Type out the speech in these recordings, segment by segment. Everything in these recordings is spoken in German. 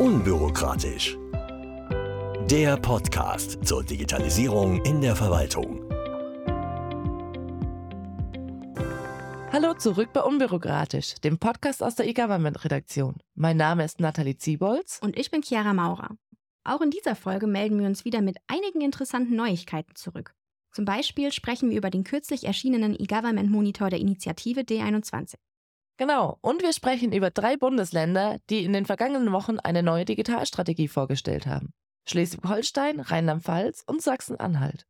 Unbürokratisch. Der Podcast zur Digitalisierung in der Verwaltung. Hallo zurück bei Unbürokratisch, dem Podcast aus der E-Government-Redaktion. Mein Name ist Nathalie Ziebolz. Und ich bin Chiara Maurer. Auch in dieser Folge melden wir uns wieder mit einigen interessanten Neuigkeiten zurück. Zum Beispiel sprechen wir über den kürzlich erschienenen E-Government Monitor der Initiative D21. Genau, und wir sprechen über drei Bundesländer, die in den vergangenen Wochen eine neue Digitalstrategie vorgestellt haben. Schleswig-Holstein, Rheinland-Pfalz und Sachsen-Anhalt.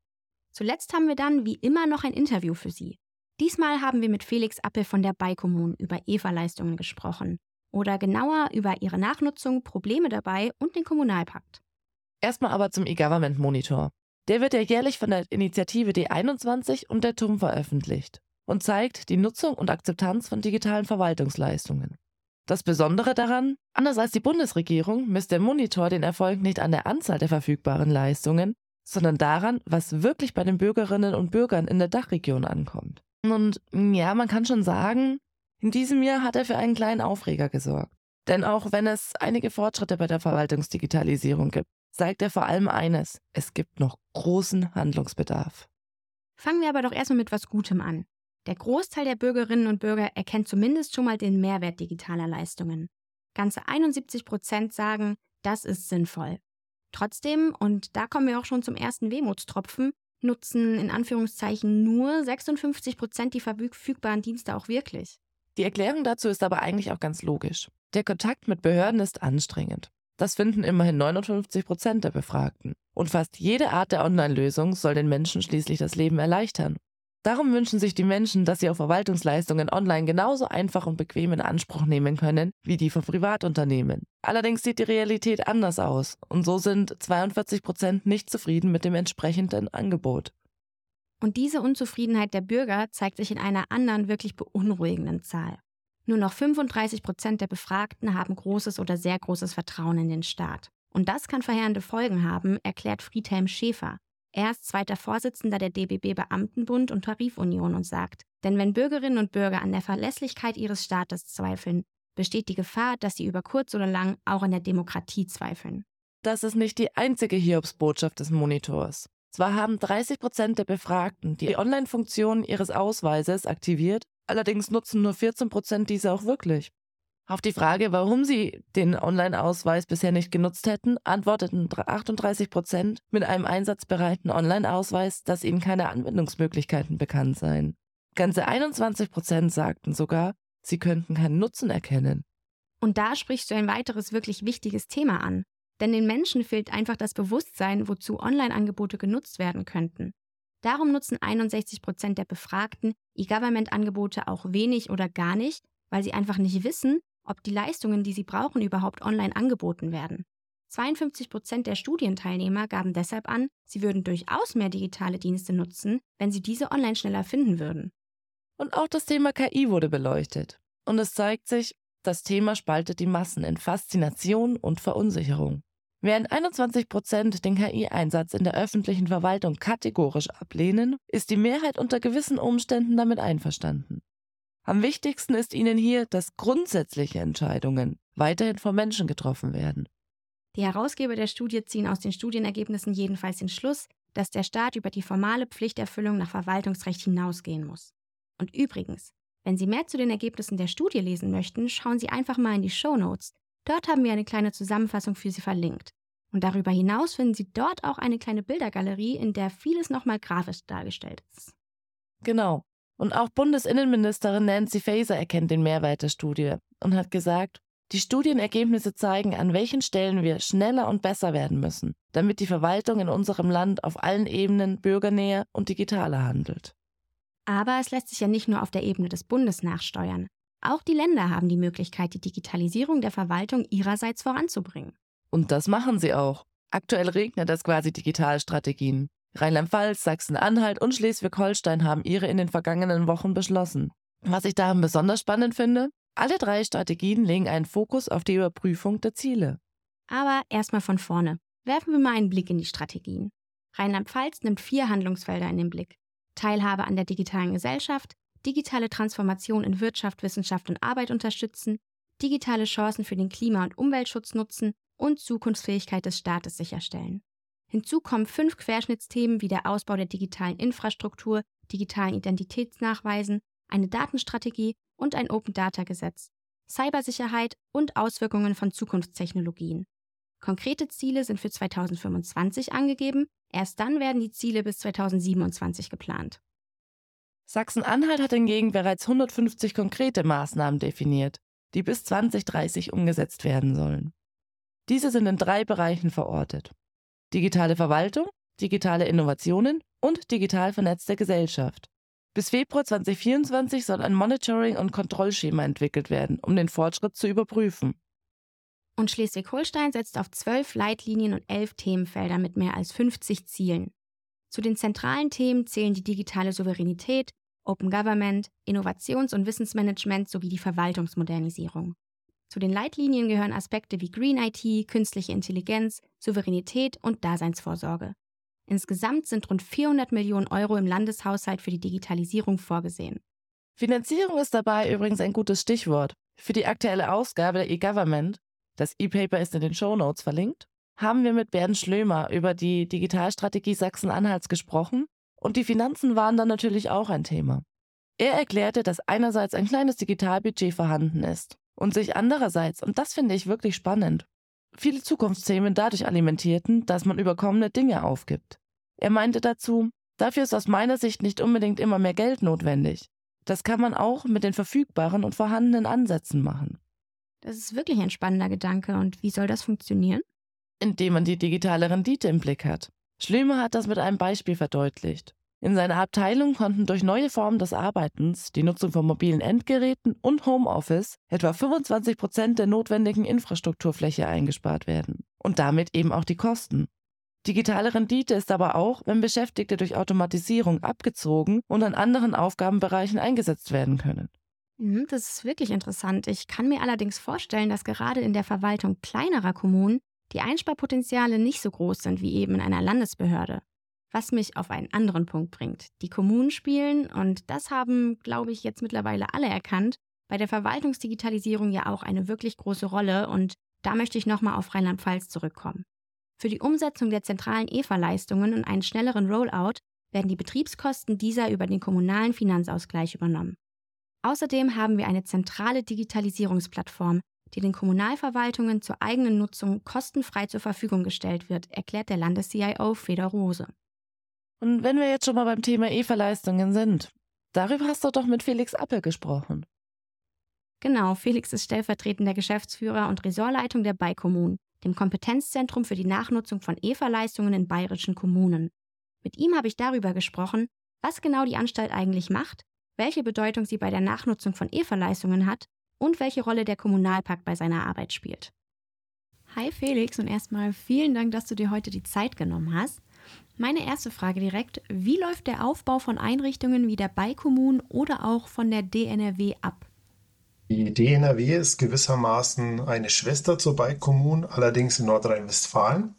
Zuletzt haben wir dann wie immer noch ein Interview für Sie. Diesmal haben wir mit Felix Appel von der Beikommun über EVA-Leistungen gesprochen oder genauer über ihre Nachnutzung, Probleme dabei und den Kommunalpakt. Erstmal aber zum E-Government Monitor. Der wird ja jährlich von der Initiative D21 und der TUM veröffentlicht und zeigt die Nutzung und Akzeptanz von digitalen Verwaltungsleistungen. Das Besondere daran, anders als die Bundesregierung, misst der Monitor den Erfolg nicht an der Anzahl der verfügbaren Leistungen, sondern daran, was wirklich bei den Bürgerinnen und Bürgern in der Dachregion ankommt. Und ja, man kann schon sagen, in diesem Jahr hat er für einen kleinen Aufreger gesorgt. Denn auch wenn es einige Fortschritte bei der Verwaltungsdigitalisierung gibt, zeigt er vor allem eines, es gibt noch großen Handlungsbedarf. Fangen wir aber doch erstmal mit was Gutem an. Der Großteil der Bürgerinnen und Bürger erkennt zumindest schon mal den Mehrwert digitaler Leistungen. Ganze 71 Prozent sagen, das ist sinnvoll. Trotzdem, und da kommen wir auch schon zum ersten Wehmutstropfen, nutzen in Anführungszeichen nur 56 Prozent die verfügbaren Dienste auch wirklich. Die Erklärung dazu ist aber eigentlich auch ganz logisch. Der Kontakt mit Behörden ist anstrengend. Das finden immerhin 59 Prozent der Befragten. Und fast jede Art der Online-Lösung soll den Menschen schließlich das Leben erleichtern. Darum wünschen sich die Menschen, dass sie auch Verwaltungsleistungen online genauso einfach und bequem in Anspruch nehmen können wie die von Privatunternehmen. Allerdings sieht die Realität anders aus und so sind 42 Prozent nicht zufrieden mit dem entsprechenden Angebot. Und diese Unzufriedenheit der Bürger zeigt sich in einer anderen, wirklich beunruhigenden Zahl. Nur noch 35 Prozent der Befragten haben großes oder sehr großes Vertrauen in den Staat. Und das kann verheerende Folgen haben, erklärt Friedhelm Schäfer, er ist zweiter Vorsitzender der DBB Beamtenbund und Tarifunion und sagt, denn wenn Bürgerinnen und Bürger an der Verlässlichkeit ihres Staates zweifeln, besteht die Gefahr, dass sie über kurz oder lang auch an der Demokratie zweifeln. Das ist nicht die einzige Hiobsbotschaft des Monitors. Zwar haben 30 Prozent der Befragten die Online-Funktion ihres Ausweises aktiviert, allerdings nutzen nur 14 Prozent diese auch wirklich. Auf die Frage, warum sie den Online-Ausweis bisher nicht genutzt hätten, antworteten 38 Prozent mit einem einsatzbereiten Online-Ausweis, dass ihnen keine Anwendungsmöglichkeiten bekannt seien. Ganze 21 Prozent sagten sogar, sie könnten keinen Nutzen erkennen. Und da sprichst du ein weiteres wirklich wichtiges Thema an. Denn den Menschen fehlt einfach das Bewusstsein, wozu Online-Angebote genutzt werden könnten. Darum nutzen 61 Prozent der Befragten E-Government-Angebote auch wenig oder gar nicht, weil sie einfach nicht wissen, ob die Leistungen, die sie brauchen, überhaupt online angeboten werden. 52 Prozent der Studienteilnehmer gaben deshalb an, sie würden durchaus mehr digitale Dienste nutzen, wenn sie diese online schneller finden würden. Und auch das Thema KI wurde beleuchtet. Und es zeigt sich, das Thema spaltet die Massen in Faszination und Verunsicherung. Während 21 Prozent den KI-Einsatz in der öffentlichen Verwaltung kategorisch ablehnen, ist die Mehrheit unter gewissen Umständen damit einverstanden. Am wichtigsten ist ihnen hier, dass grundsätzliche Entscheidungen weiterhin von Menschen getroffen werden. Die Herausgeber der Studie ziehen aus den Studienergebnissen jedenfalls den Schluss, dass der Staat über die formale Pflichterfüllung nach Verwaltungsrecht hinausgehen muss. Und übrigens, wenn Sie mehr zu den Ergebnissen der Studie lesen möchten, schauen Sie einfach mal in die Show Notes. Dort haben wir eine kleine Zusammenfassung für Sie verlinkt. Und darüber hinaus finden Sie dort auch eine kleine Bildergalerie, in der vieles nochmal grafisch dargestellt ist. Genau. Und auch Bundesinnenministerin Nancy Faeser erkennt den Mehrwert der Studie und hat gesagt, die Studienergebnisse zeigen, an welchen Stellen wir schneller und besser werden müssen, damit die Verwaltung in unserem Land auf allen Ebenen bürgernäher und digitaler handelt. Aber es lässt sich ja nicht nur auf der Ebene des Bundes nachsteuern. Auch die Länder haben die Möglichkeit, die Digitalisierung der Verwaltung ihrerseits voranzubringen. Und das machen sie auch. Aktuell regnet es quasi Digitalstrategien. Rheinland-Pfalz, Sachsen-Anhalt und Schleswig-Holstein haben ihre in den vergangenen Wochen beschlossen. Was ich daran besonders spannend finde, alle drei Strategien legen einen Fokus auf die Überprüfung der Ziele. Aber erstmal von vorne. Werfen wir mal einen Blick in die Strategien. Rheinland-Pfalz nimmt vier Handlungsfelder in den Blick. Teilhabe an der digitalen Gesellschaft, digitale Transformation in Wirtschaft, Wissenschaft und Arbeit unterstützen, digitale Chancen für den Klima- und Umweltschutz nutzen und Zukunftsfähigkeit des Staates sicherstellen. Hinzu kommen fünf Querschnittsthemen wie der Ausbau der digitalen Infrastruktur, digitalen Identitätsnachweisen, eine Datenstrategie und ein Open Data Gesetz, Cybersicherheit und Auswirkungen von Zukunftstechnologien. Konkrete Ziele sind für 2025 angegeben, erst dann werden die Ziele bis 2027 geplant. Sachsen-Anhalt hat hingegen bereits 150 konkrete Maßnahmen definiert, die bis 2030 umgesetzt werden sollen. Diese sind in drei Bereichen verortet digitale Verwaltung, digitale Innovationen und digital vernetzte Gesellschaft. Bis Februar 2024 soll ein Monitoring- und Kontrollschema entwickelt werden, um den Fortschritt zu überprüfen. Und Schleswig-Holstein setzt auf zwölf Leitlinien und elf Themenfelder mit mehr als 50 Zielen. Zu den zentralen Themen zählen die digitale Souveränität, Open Government, Innovations- und Wissensmanagement sowie die Verwaltungsmodernisierung. Zu den Leitlinien gehören Aspekte wie Green IT, künstliche Intelligenz, Souveränität und Daseinsvorsorge. Insgesamt sind rund 400 Millionen Euro im Landeshaushalt für die Digitalisierung vorgesehen. Finanzierung ist dabei übrigens ein gutes Stichwort. Für die aktuelle Ausgabe der E-Government, das E-Paper ist in den Show Notes verlinkt, haben wir mit Bernd Schlömer über die Digitalstrategie Sachsen-Anhalts gesprochen und die Finanzen waren dann natürlich auch ein Thema. Er erklärte, dass einerseits ein kleines Digitalbudget vorhanden ist und sich andererseits, und das finde ich wirklich spannend, viele Zukunftsthemen dadurch alimentierten, dass man überkommene Dinge aufgibt. Er meinte dazu, dafür ist aus meiner Sicht nicht unbedingt immer mehr Geld notwendig. Das kann man auch mit den verfügbaren und vorhandenen Ansätzen machen. Das ist wirklich ein spannender Gedanke. Und wie soll das funktionieren? Indem man die digitale Rendite im Blick hat. Schlömer hat das mit einem Beispiel verdeutlicht. In seiner Abteilung konnten durch neue Formen des Arbeitens, die Nutzung von mobilen Endgeräten und Homeoffice etwa 25 Prozent der notwendigen Infrastrukturfläche eingespart werden und damit eben auch die Kosten. Digitale Rendite ist aber auch, wenn Beschäftigte durch Automatisierung abgezogen und an anderen Aufgabenbereichen eingesetzt werden können. Mhm, das ist wirklich interessant. Ich kann mir allerdings vorstellen, dass gerade in der Verwaltung kleinerer Kommunen die Einsparpotenziale nicht so groß sind wie eben in einer Landesbehörde was mich auf einen anderen Punkt bringt. Die Kommunen spielen, und das haben, glaube ich, jetzt mittlerweile alle erkannt, bei der Verwaltungsdigitalisierung ja auch eine wirklich große Rolle und da möchte ich nochmal auf Rheinland-Pfalz zurückkommen. Für die Umsetzung der zentralen EVA-Leistungen und einen schnelleren Rollout werden die Betriebskosten dieser über den kommunalen Finanzausgleich übernommen. Außerdem haben wir eine zentrale Digitalisierungsplattform, die den Kommunalverwaltungen zur eigenen Nutzung kostenfrei zur Verfügung gestellt wird, erklärt der Landes-CIO Feder Rose. Und wenn wir jetzt schon mal beim Thema EVA-Leistungen sind, darüber hast du doch mit Felix Appel gesprochen. Genau, Felix ist stellvertretender Geschäftsführer und Ressortleitung der Beikommun, dem Kompetenzzentrum für die Nachnutzung von EVA-Leistungen in bayerischen Kommunen. Mit ihm habe ich darüber gesprochen, was genau die Anstalt eigentlich macht, welche Bedeutung sie bei der Nachnutzung von EVA-Leistungen hat und welche Rolle der Kommunalpakt bei seiner Arbeit spielt. Hi Felix und erstmal vielen Dank, dass du dir heute die Zeit genommen hast. Meine erste Frage direkt, wie läuft der Aufbau von Einrichtungen wie der Beikommun oder auch von der DNRW ab? Die DNRW ist gewissermaßen eine Schwester zur Beikommun, allerdings in Nordrhein-Westfalen.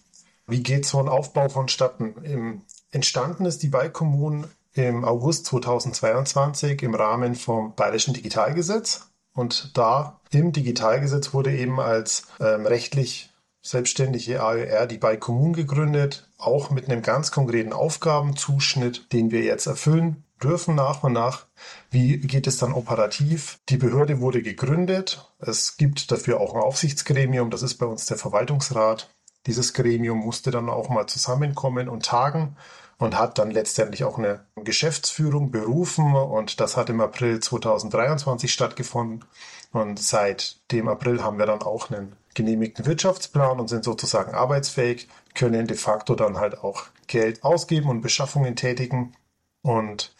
Wie geht so ein Aufbau vonstatten? entstanden ist die Beikommun im August 2022 im Rahmen vom Bayerischen Digitalgesetz. Und da im Digitalgesetz wurde eben als ähm, rechtlich selbstständige AER die bei Kommunen gegründet, auch mit einem ganz konkreten Aufgabenzuschnitt, den wir jetzt erfüllen dürfen nach und nach. Wie geht es dann operativ? Die Behörde wurde gegründet. Es gibt dafür auch ein Aufsichtsgremium, das ist bei uns der Verwaltungsrat. Dieses Gremium musste dann auch mal zusammenkommen und tagen und hat dann letztendlich auch eine Geschäftsführung berufen und das hat im April 2023 stattgefunden und seit dem April haben wir dann auch einen genehmigten Wirtschaftsplan und sind sozusagen arbeitsfähig, können de facto dann halt auch Geld ausgeben und Beschaffungen tätigen und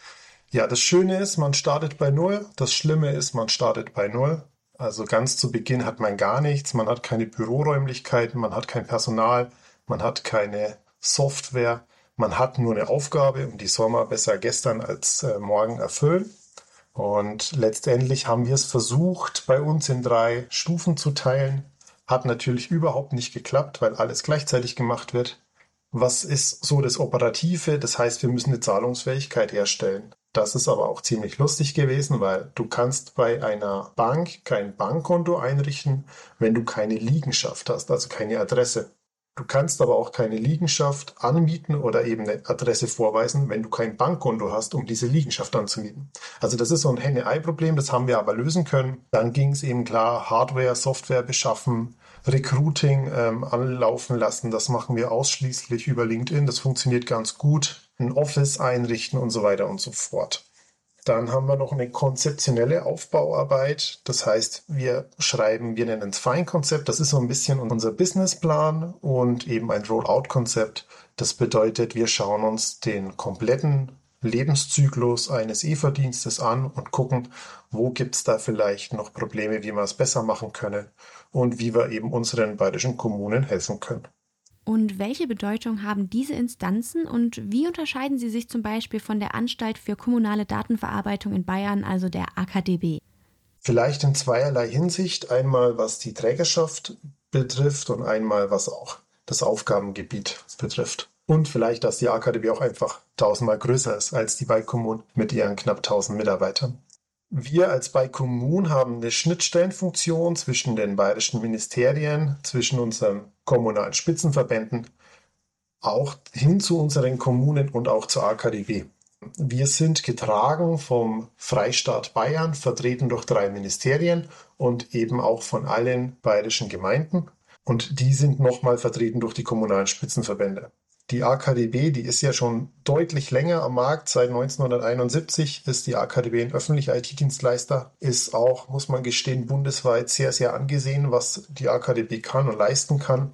ja, das Schöne ist, man startet bei Null. Das Schlimme ist, man startet bei Null. Also ganz zu Beginn hat man gar nichts. Man hat keine Büroräumlichkeiten, man hat kein Personal, man hat keine Software. Man hat nur eine Aufgabe und die soll man besser gestern als äh, morgen erfüllen. Und letztendlich haben wir es versucht, bei uns in drei Stufen zu teilen. Hat natürlich überhaupt nicht geklappt, weil alles gleichzeitig gemacht wird. Was ist so das Operative? Das heißt, wir müssen eine Zahlungsfähigkeit herstellen. Das ist aber auch ziemlich lustig gewesen, weil du kannst bei einer Bank kein Bankkonto einrichten, wenn du keine Liegenschaft hast, also keine Adresse. Du kannst aber auch keine Liegenschaft anmieten oder eben eine Adresse vorweisen, wenn du kein Bankkonto hast, um diese Liegenschaft anzumieten. Also das ist so ein Henne-Ei-Problem, das haben wir aber lösen können. Dann ging es eben klar, Hardware, Software beschaffen, Recruiting ähm, anlaufen lassen. Das machen wir ausschließlich über LinkedIn. Das funktioniert ganz gut ein Office einrichten und so weiter und so fort. Dann haben wir noch eine konzeptionelle Aufbauarbeit. Das heißt, wir schreiben, wir nennen es Feinkonzept. Das ist so ein bisschen unser Businessplan und eben ein Rollout-Konzept. Das bedeutet, wir schauen uns den kompletten Lebenszyklus eines E-Verdienstes an und gucken, wo gibt es da vielleicht noch Probleme, wie wir es besser machen können und wie wir eben unseren bayerischen Kommunen helfen können. Und welche Bedeutung haben diese Instanzen und wie unterscheiden sie sich zum Beispiel von der Anstalt für kommunale Datenverarbeitung in Bayern, also der AKDB? Vielleicht in zweierlei Hinsicht. Einmal was die Trägerschaft betrifft und einmal was auch das Aufgabengebiet betrifft. Und vielleicht, dass die AKDB auch einfach tausendmal größer ist als die Bike mit ihren knapp 1000 Mitarbeitern. Wir als bei Kommunen haben eine Schnittstellenfunktion zwischen den bayerischen Ministerien, zwischen unseren kommunalen Spitzenverbänden, auch hin zu unseren Kommunen und auch zur AKDW. Wir sind getragen vom Freistaat Bayern, vertreten durch drei Ministerien und eben auch von allen bayerischen Gemeinden. Und die sind nochmal vertreten durch die kommunalen Spitzenverbände. Die AKDB, die ist ja schon deutlich länger am Markt. Seit 1971 ist die AKDB ein öffentlicher IT-Dienstleister, ist auch, muss man gestehen, bundesweit sehr, sehr angesehen, was die AKDB kann und leisten kann.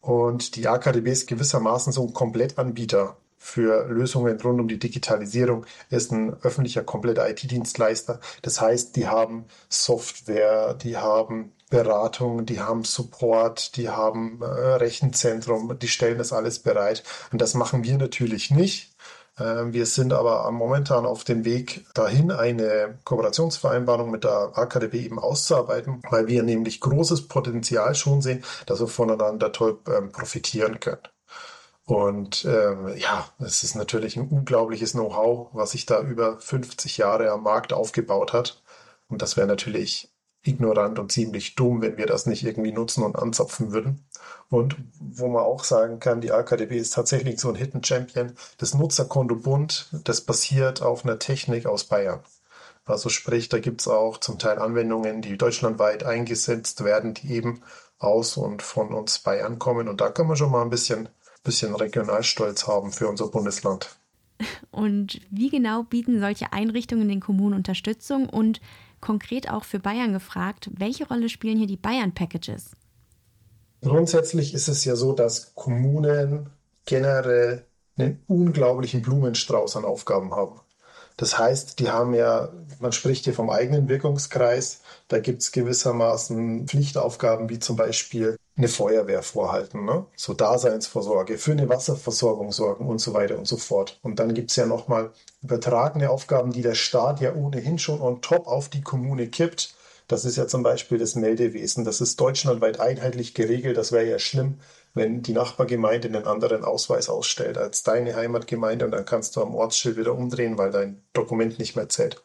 Und die AKDB ist gewissermaßen so ein Komplettanbieter für Lösungen rund um die Digitalisierung, ist ein öffentlicher kompletter IT-Dienstleister. Das heißt, die haben Software, die haben Beratung, die haben Support, die haben äh, Rechenzentrum, die stellen das alles bereit. Und das machen wir natürlich nicht. Äh, wir sind aber momentan auf dem Weg dahin, eine Kooperationsvereinbarung mit der AKDB eben auszuarbeiten, weil wir nämlich großes Potenzial schon sehen, dass wir voneinander toll ähm, profitieren können. Und ähm, ja, es ist natürlich ein unglaubliches Know-how, was sich da über 50 Jahre am Markt aufgebaut hat. Und das wäre natürlich ignorant und ziemlich dumm, wenn wir das nicht irgendwie nutzen und anzapfen würden. Und wo man auch sagen kann, die AKDB ist tatsächlich so ein Hidden Champion. Das Nutzerkonto Bund, das basiert auf einer Technik aus Bayern. Also sprich, da gibt es auch zum Teil Anwendungen, die deutschlandweit eingesetzt werden, die eben aus und von uns Bayern kommen. Und da kann man schon mal ein bisschen, bisschen Regionalstolz haben für unser Bundesland. Und wie genau bieten solche Einrichtungen den Kommunen Unterstützung und konkret auch für Bayern gefragt, welche Rolle spielen hier die Bayern-Packages? Grundsätzlich ist es ja so, dass Kommunen generell einen unglaublichen Blumenstrauß an Aufgaben haben. Das heißt, die haben ja, man spricht hier vom eigenen Wirkungskreis, da gibt es gewissermaßen Pflichtaufgaben wie zum Beispiel eine Feuerwehr vorhalten, ne? so Daseinsvorsorge, für eine Wasserversorgung sorgen und so weiter und so fort. Und dann gibt es ja nochmal übertragene Aufgaben, die der Staat ja ohnehin schon on top auf die Kommune kippt. Das ist ja zum Beispiel das Meldewesen. Das ist deutschlandweit einheitlich geregelt. Das wäre ja schlimm, wenn die Nachbargemeinde einen anderen Ausweis ausstellt als deine Heimatgemeinde und dann kannst du am Ortsschild wieder umdrehen, weil dein Dokument nicht mehr zählt.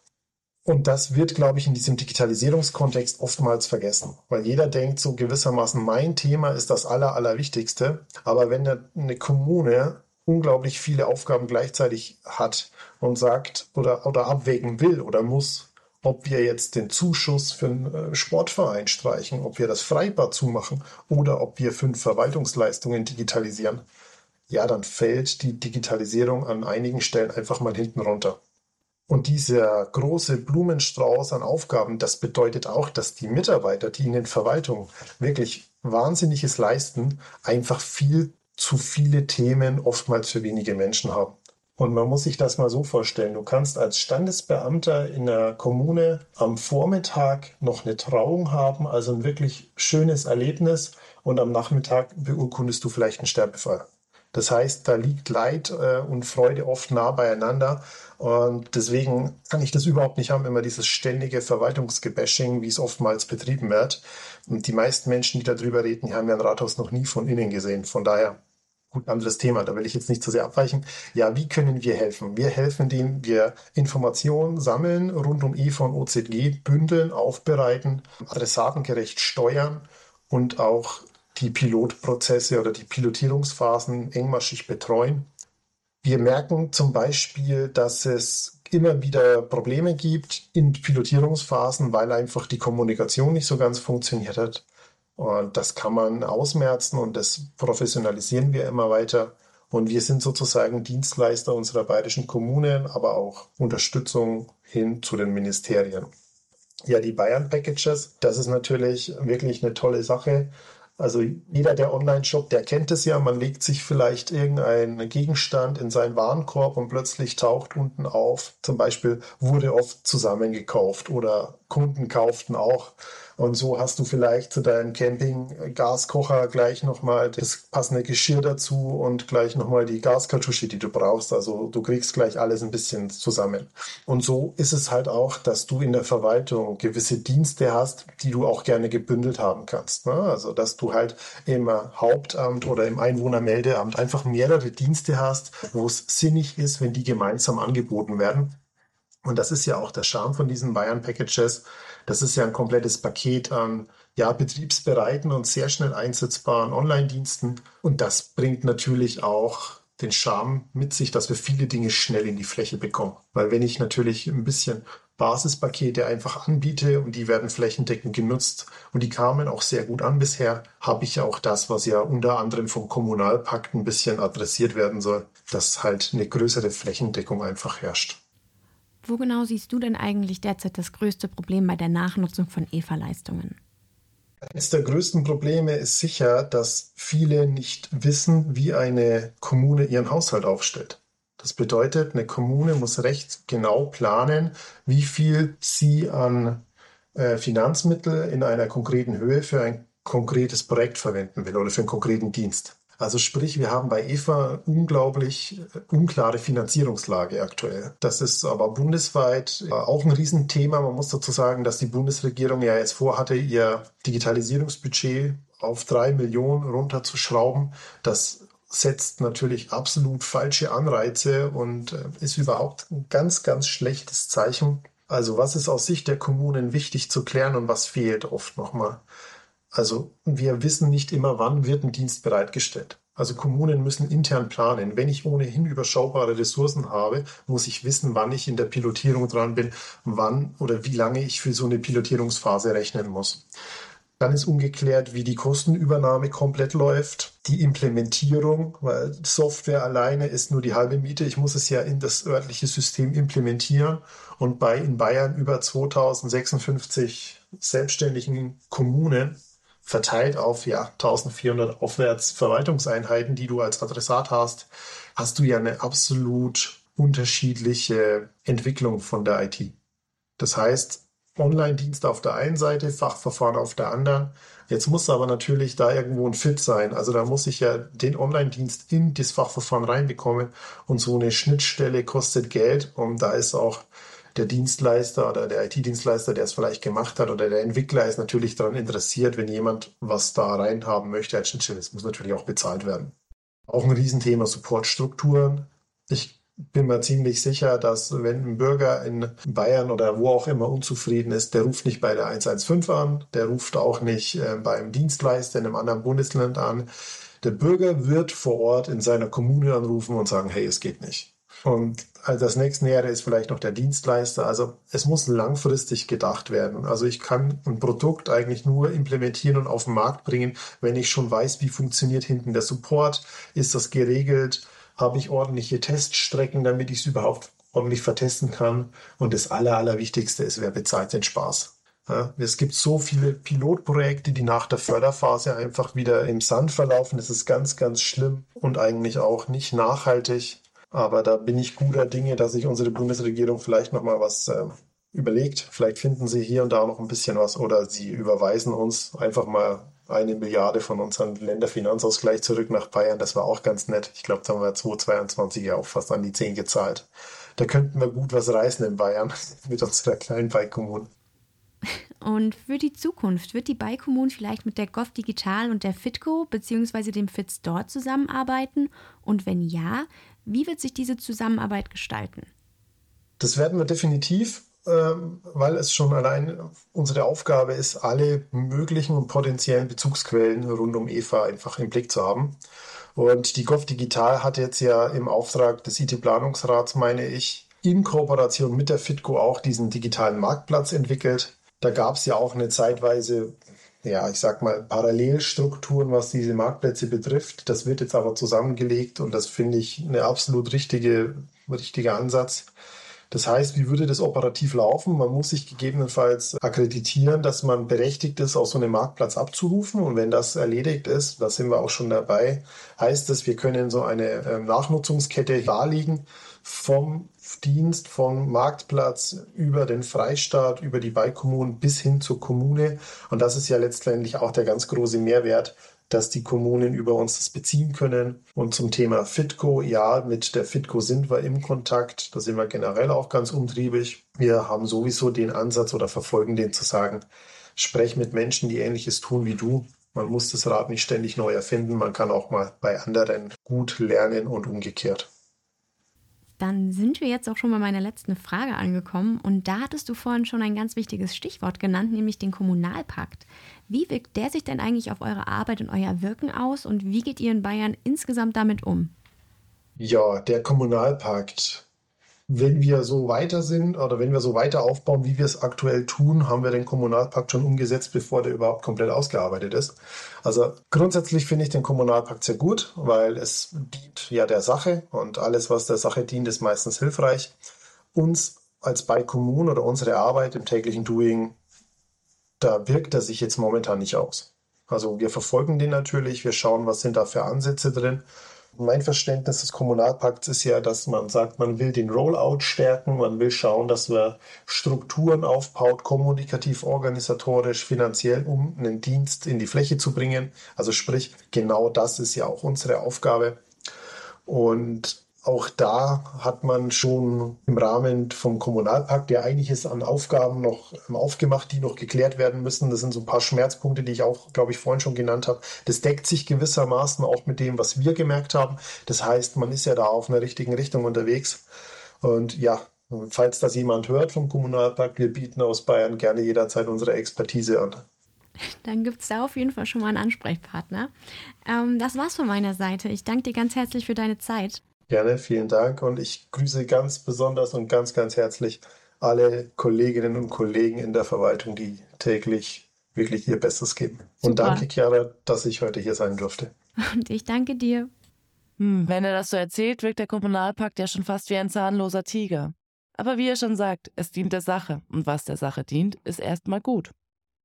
Und das wird, glaube ich, in diesem Digitalisierungskontext oftmals vergessen, weil jeder denkt so gewissermaßen, mein Thema ist das Aller, Allerwichtigste. Aber wenn eine Kommune unglaublich viele Aufgaben gleichzeitig hat und sagt oder, oder abwägen will oder muss, ob wir jetzt den Zuschuss für einen äh, Sportverein streichen, ob wir das Freibad zumachen oder ob wir fünf Verwaltungsleistungen digitalisieren, ja, dann fällt die Digitalisierung an einigen Stellen einfach mal hinten runter. Und dieser große Blumenstrauß an Aufgaben, das bedeutet auch, dass die Mitarbeiter, die in den Verwaltungen wirklich Wahnsinniges leisten, einfach viel zu viele Themen oftmals für wenige Menschen haben. Und man muss sich das mal so vorstellen. Du kannst als Standesbeamter in der Kommune am Vormittag noch eine Trauung haben, also ein wirklich schönes Erlebnis, und am Nachmittag beurkundest du vielleicht einen Sterbefall. Das heißt, da liegt Leid äh, und Freude oft nah beieinander. Und deswegen kann ich das überhaupt nicht haben, immer dieses ständige Verwaltungsgebashing, wie es oftmals betrieben wird. Und die meisten Menschen, die darüber reden, haben ja ein Rathaus noch nie von innen gesehen. Von daher Gut, anderes Thema, da will ich jetzt nicht zu sehr abweichen. Ja, wie können wir helfen? Wir helfen, indem wir Informationen sammeln rund um EVA und OZG, bündeln, aufbereiten, adressatengerecht steuern und auch die Pilotprozesse oder die Pilotierungsphasen engmaschig betreuen. Wir merken zum Beispiel, dass es immer wieder Probleme gibt in Pilotierungsphasen, weil einfach die Kommunikation nicht so ganz funktioniert hat. Und das kann man ausmerzen und das professionalisieren wir immer weiter. Und wir sind sozusagen Dienstleister unserer bayerischen Kommunen, aber auch Unterstützung hin zu den Ministerien. Ja, die Bayern Packages, das ist natürlich wirklich eine tolle Sache. Also jeder der Online-Shop, der kennt es ja, man legt sich vielleicht irgendeinen Gegenstand in seinen Warenkorb und plötzlich taucht unten auf, zum Beispiel wurde oft zusammengekauft oder Kunden kauften auch und so hast du vielleicht zu deinem Camping-Gaskocher gleich nochmal das passende Geschirr dazu und gleich nochmal die Gaskartusche, die du brauchst. Also du kriegst gleich alles ein bisschen zusammen. Und so ist es halt auch, dass du in der Verwaltung gewisse Dienste hast, die du auch gerne gebündelt haben kannst. Ne? Also dass du halt im Hauptamt oder im Einwohnermeldeamt einfach mehrere Dienste hast, wo es sinnig ist, wenn die gemeinsam angeboten werden. Und das ist ja auch der Charme von diesen Bayern Packages, das ist ja ein komplettes Paket an ja, betriebsbereiten und sehr schnell einsetzbaren Online-Diensten. Und das bringt natürlich auch den Charme mit sich, dass wir viele Dinge schnell in die Fläche bekommen. Weil wenn ich natürlich ein bisschen Basispakete einfach anbiete und die werden flächendeckend genutzt und die kamen auch sehr gut an bisher, habe ich ja auch das, was ja unter anderem vom Kommunalpakt ein bisschen adressiert werden soll, dass halt eine größere Flächendeckung einfach herrscht. Wo genau siehst du denn eigentlich derzeit das größte Problem bei der Nachnutzung von EVA-Leistungen? Eines der größten Probleme ist sicher, dass viele nicht wissen, wie eine Kommune ihren Haushalt aufstellt. Das bedeutet, eine Kommune muss recht genau planen, wie viel sie an äh, Finanzmittel in einer konkreten Höhe für ein konkretes Projekt verwenden will oder für einen konkreten Dienst. Also sprich, wir haben bei EVA unglaublich äh, unklare Finanzierungslage aktuell. Das ist aber bundesweit äh, auch ein Riesenthema. Man muss dazu sagen, dass die Bundesregierung ja jetzt vorhatte, ihr Digitalisierungsbudget auf drei Millionen runterzuschrauben. Das setzt natürlich absolut falsche Anreize und äh, ist überhaupt ein ganz, ganz schlechtes Zeichen. Also was ist aus Sicht der Kommunen wichtig zu klären und was fehlt oft nochmal? Also wir wissen nicht immer, wann wird ein Dienst bereitgestellt. Also Kommunen müssen intern planen. Wenn ich ohnehin überschaubare Ressourcen habe, muss ich wissen, wann ich in der Pilotierung dran bin, wann oder wie lange ich für so eine Pilotierungsphase rechnen muss. Dann ist ungeklärt, wie die Kostenübernahme komplett läuft, die Implementierung, weil Software alleine ist nur die halbe Miete. Ich muss es ja in das örtliche System implementieren. Und bei in Bayern über 2056 selbstständigen Kommunen verteilt auf ja 1400 aufwärts Verwaltungseinheiten, die du als Adressat hast, hast du ja eine absolut unterschiedliche Entwicklung von der IT. Das heißt, Online-Dienst auf der einen Seite, Fachverfahren auf der anderen. Jetzt muss aber natürlich da irgendwo ein Fit sein. Also da muss ich ja den Online-Dienst in das Fachverfahren reinbekommen und so eine Schnittstelle kostet Geld und da ist auch der Dienstleister oder der IT-Dienstleister, der es vielleicht gemacht hat oder der Entwickler ist natürlich daran interessiert, wenn jemand was da reinhaben möchte als Schnittstelle. Es muss natürlich auch bezahlt werden. Auch ein Riesenthema Supportstrukturen. Ich bin mir ziemlich sicher, dass wenn ein Bürger in Bayern oder wo auch immer unzufrieden ist, der ruft nicht bei der 115 an, der ruft auch nicht äh, beim Dienstleister in einem anderen Bundesland an. Der Bürger wird vor Ort in seiner Kommune anrufen und sagen, hey, es geht nicht. Und also das nächstnähere ist vielleicht noch der Dienstleister. Also es muss langfristig gedacht werden. Also ich kann ein Produkt eigentlich nur implementieren und auf den Markt bringen, wenn ich schon weiß, wie funktioniert hinten der Support. Ist das geregelt? Habe ich ordentliche Teststrecken, damit ich es überhaupt ordentlich vertesten kann? Und das Aller, Allerwichtigste ist, wer bezahlt den Spaß? Es gibt so viele Pilotprojekte, die nach der Förderphase einfach wieder im Sand verlaufen. Das ist ganz, ganz schlimm und eigentlich auch nicht nachhaltig. Aber da bin ich guter Dinge, dass sich unsere Bundesregierung vielleicht noch mal was äh, überlegt. Vielleicht finden sie hier und da noch ein bisschen was oder sie überweisen uns einfach mal eine Milliarde von unserem Länderfinanzausgleich zurück nach Bayern. Das war auch ganz nett. Ich glaube, da haben wir 2022 ja auch fast an die 10 gezahlt. Da könnten wir gut was reißen in Bayern mit unserer kleinen Bike-Kommune. Und für die Zukunft wird die Beikommun vielleicht mit der Gov Digital und der Fitco bzw. dem FitStore zusammenarbeiten? Und wenn ja, wie wird sich diese Zusammenarbeit gestalten? Das werden wir definitiv, ähm, weil es schon allein unsere Aufgabe ist, alle möglichen und potenziellen Bezugsquellen rund um EVA einfach im Blick zu haben. Und die Gov Digital hat jetzt ja im Auftrag des IT-Planungsrats, meine ich, in Kooperation mit der FITCO auch diesen digitalen Marktplatz entwickelt. Da gab es ja auch eine zeitweise, ja, ich sag mal, Parallelstrukturen, was diese Marktplätze betrifft. Das wird jetzt aber zusammengelegt und das finde ich eine absolut richtige, richtiger Ansatz. Das heißt, wie würde das operativ laufen? Man muss sich gegebenenfalls akkreditieren, dass man berechtigt ist, aus so einem Marktplatz abzurufen. Und wenn das erledigt ist, da sind wir auch schon dabei, heißt das, wir können so eine ähm, Nachnutzungskette darlegen vom Dienst, vom Marktplatz über den Freistaat, über die Beikommunen bis hin zur Kommune. Und das ist ja letztendlich auch der ganz große Mehrwert, dass die Kommunen über uns das beziehen können. Und zum Thema Fitco, ja, mit der Fitco sind wir im Kontakt. Da sind wir generell auch ganz umtriebig. Wir haben sowieso den Ansatz oder verfolgen den zu sagen, sprech mit Menschen, die ähnliches tun wie du. Man muss das Rad nicht ständig neu erfinden. Man kann auch mal bei anderen gut lernen und umgekehrt. Dann sind wir jetzt auch schon bei meiner letzten Frage angekommen und da hattest du vorhin schon ein ganz wichtiges Stichwort genannt, nämlich den Kommunalpakt. Wie wirkt der sich denn eigentlich auf eure Arbeit und euer Wirken aus und wie geht ihr in Bayern insgesamt damit um? Ja, der Kommunalpakt wenn wir so weiter sind oder wenn wir so weiter aufbauen, wie wir es aktuell tun, haben wir den Kommunalpakt schon umgesetzt, bevor der überhaupt komplett ausgearbeitet ist. Also grundsätzlich finde ich den Kommunalpakt sehr gut, weil es dient ja der Sache und alles, was der Sache dient, ist meistens hilfreich. Uns als bei Kommunen oder unsere Arbeit im täglichen Doing, da wirkt er sich jetzt momentan nicht aus. Also wir verfolgen den natürlich, wir schauen, was sind da für Ansätze drin mein Verständnis des Kommunalpakts ist ja, dass man sagt, man will den Rollout stärken, man will schauen, dass man Strukturen aufbaut, kommunikativ, organisatorisch, finanziell, um einen Dienst in die Fläche zu bringen. Also sprich, genau das ist ja auch unsere Aufgabe. Und auch da hat man schon im Rahmen vom Kommunalpakt ja einiges an Aufgaben noch ähm, aufgemacht, die noch geklärt werden müssen. Das sind so ein paar Schmerzpunkte, die ich auch, glaube ich, vorhin schon genannt habe. Das deckt sich gewissermaßen auch mit dem, was wir gemerkt haben. Das heißt, man ist ja da auf einer richtigen Richtung unterwegs. Und ja, falls das jemand hört vom Kommunalpakt, wir bieten aus Bayern gerne jederzeit unsere Expertise an. Dann gibt es da auf jeden Fall schon mal einen Ansprechpartner. Ähm, das war's von meiner Seite. Ich danke dir ganz herzlich für deine Zeit. Gerne, vielen Dank. Und ich grüße ganz besonders und ganz, ganz herzlich alle Kolleginnen und Kollegen in der Verwaltung, die täglich wirklich ihr Bestes geben. Super. Und danke, Chiara, dass ich heute hier sein durfte. Und ich danke dir. Hm, wenn er das so erzählt, wirkt der Kommunalpakt ja schon fast wie ein zahnloser Tiger. Aber wie er schon sagt, es dient der Sache. Und was der Sache dient, ist erstmal gut.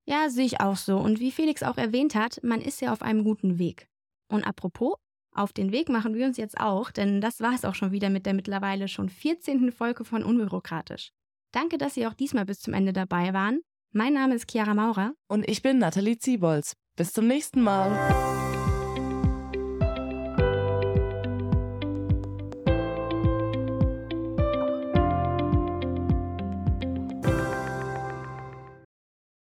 Ja, sehe ich auch so. Und wie Felix auch erwähnt hat, man ist ja auf einem guten Weg. Und apropos, auf den Weg machen wir uns jetzt auch, denn das war es auch schon wieder mit der mittlerweile schon 14. Folge von Unbürokratisch. Danke, dass Sie auch diesmal bis zum Ende dabei waren. Mein Name ist Chiara Maurer. Und ich bin Nathalie Ziebolz. Bis zum nächsten Mal.